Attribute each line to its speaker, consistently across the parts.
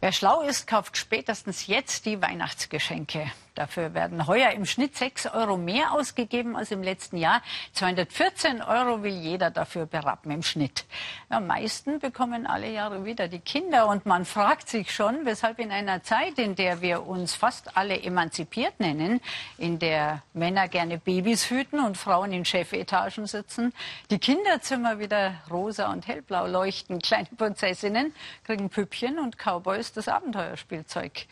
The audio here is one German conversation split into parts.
Speaker 1: Wer schlau ist, kauft spätestens jetzt die Weihnachtsgeschenke. Dafür werden heuer im Schnitt 6 Euro mehr ausgegeben als im letzten Jahr. 214 Euro will jeder dafür berappen im Schnitt. Am meisten bekommen alle Jahre wieder die Kinder. Und man fragt sich schon, weshalb in einer Zeit, in der wir uns fast alle emanzipiert nennen, in der Männer gerne Babys hüten und Frauen in Chefetagen sitzen, die Kinderzimmer wieder rosa und hellblau leuchten. Kleine Prinzessinnen kriegen Püppchen und Cowboys das Abenteuerspielzeug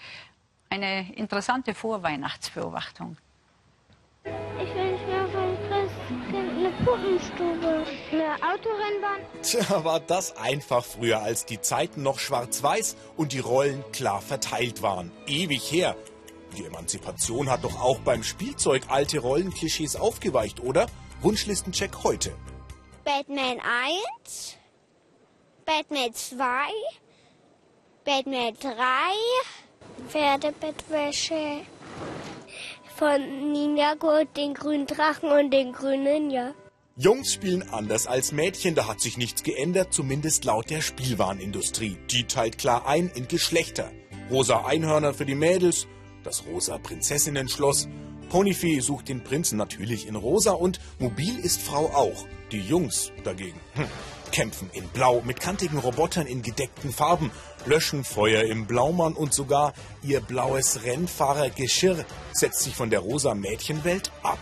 Speaker 1: eine interessante Vorweihnachtsbeobachtung.
Speaker 2: Ich wünsche mir vom Christkind eine Puppenstube, eine Autorennbahn.
Speaker 3: Tja, war das einfach früher, als die Zeiten noch schwarz-weiß und die Rollen klar verteilt waren. Ewig her. Die Emanzipation hat doch auch beim Spielzeug alte Rollenklischees aufgeweicht, oder? Wunschlistencheck heute.
Speaker 2: Batman 1, Batman 2, Batman 3, Pferdebettwäsche von Ninjago, den grünen Drachen und den grünen Ninja.
Speaker 3: Jungs spielen anders als Mädchen, da hat sich nichts geändert, zumindest laut der Spielwarenindustrie. Die teilt klar ein in Geschlechter. Rosa Einhörner für die Mädels, das rosa Prinzessinnenschloss. Ponyfee sucht den Prinzen natürlich in rosa und mobil ist Frau auch. Die Jungs dagegen. Hm kämpfen in Blau mit kantigen Robotern in gedeckten Farben, löschen Feuer im Blaumann und sogar ihr blaues Rennfahrergeschirr setzt sich von der rosa Mädchenwelt ab.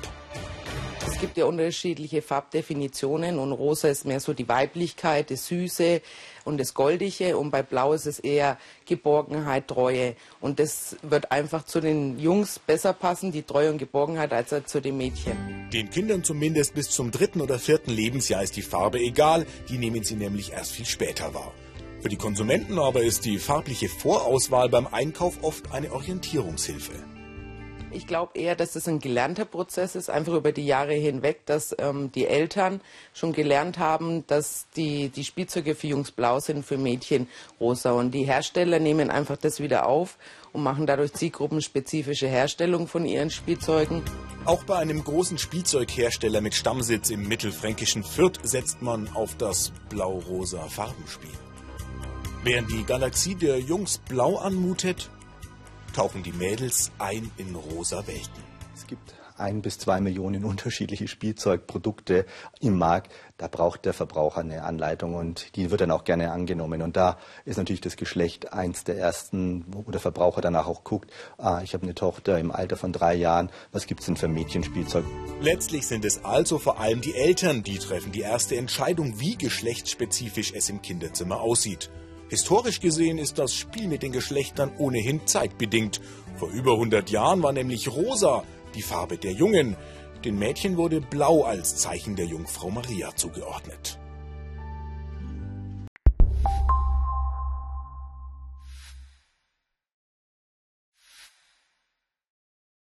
Speaker 4: Es gibt ja unterschiedliche Farbdefinitionen und rosa ist mehr so die Weiblichkeit, das Süße und das Goldige und bei blau ist es eher Geborgenheit, Treue und das wird einfach zu den Jungs besser passen, die Treue und Geborgenheit, als zu den Mädchen.
Speaker 3: Den Kindern zumindest bis zum dritten oder vierten Lebensjahr ist die Farbe egal, die nehmen sie nämlich erst viel später wahr. Für die Konsumenten aber ist die farbliche Vorauswahl beim Einkauf oft eine Orientierungshilfe.
Speaker 4: Ich glaube eher, dass es ein gelernter Prozess ist, einfach über die Jahre hinweg, dass ähm, die Eltern schon gelernt haben, dass die, die Spielzeuge für Jungs blau sind, für Mädchen rosa. Und die Hersteller nehmen einfach das wieder auf und machen dadurch zielgruppenspezifische Herstellung von ihren Spielzeugen.
Speaker 3: Auch bei einem großen Spielzeughersteller mit Stammsitz im mittelfränkischen Fürth setzt man auf das blau-rosa Farbenspiel. Während die Galaxie der Jungs blau anmutet, tauchen die Mädels ein in rosa Welten.
Speaker 5: Es gibt ein bis zwei Millionen unterschiedliche Spielzeugprodukte im Markt. Da braucht der Verbraucher eine Anleitung und die wird dann auch gerne angenommen. Und da ist natürlich das Geschlecht eins der ersten, wo der Verbraucher danach auch guckt, ah, ich habe eine Tochter im Alter von drei Jahren, was gibt es denn für Mädchenspielzeug?
Speaker 3: Letztlich sind es also vor allem die Eltern, die treffen die erste Entscheidung, wie geschlechtsspezifisch es im Kinderzimmer aussieht. Historisch gesehen ist das Spiel mit den Geschlechtern ohnehin zeitbedingt. Vor über 100 Jahren war nämlich rosa die Farbe der Jungen. Den Mädchen wurde blau als Zeichen der Jungfrau Maria zugeordnet.